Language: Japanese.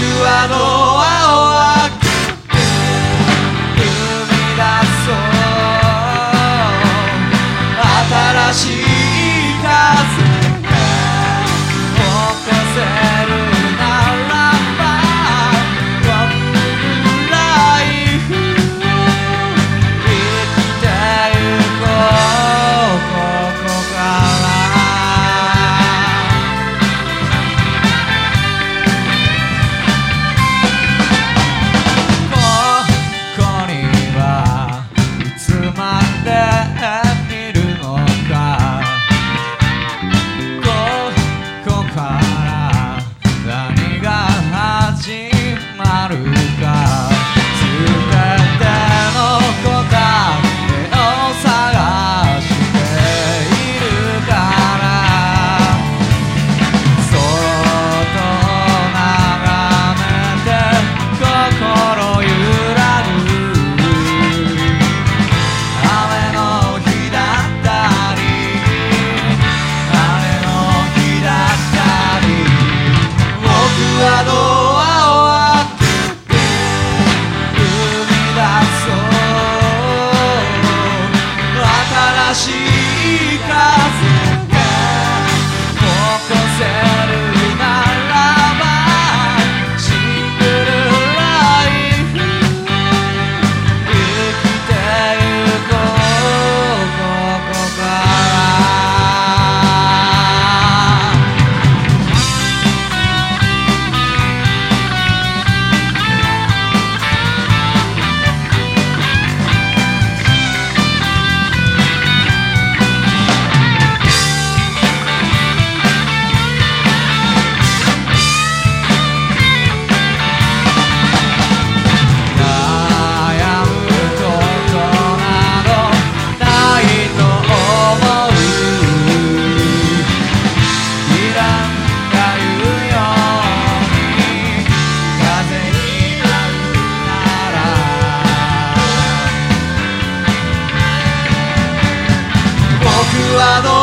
あのはう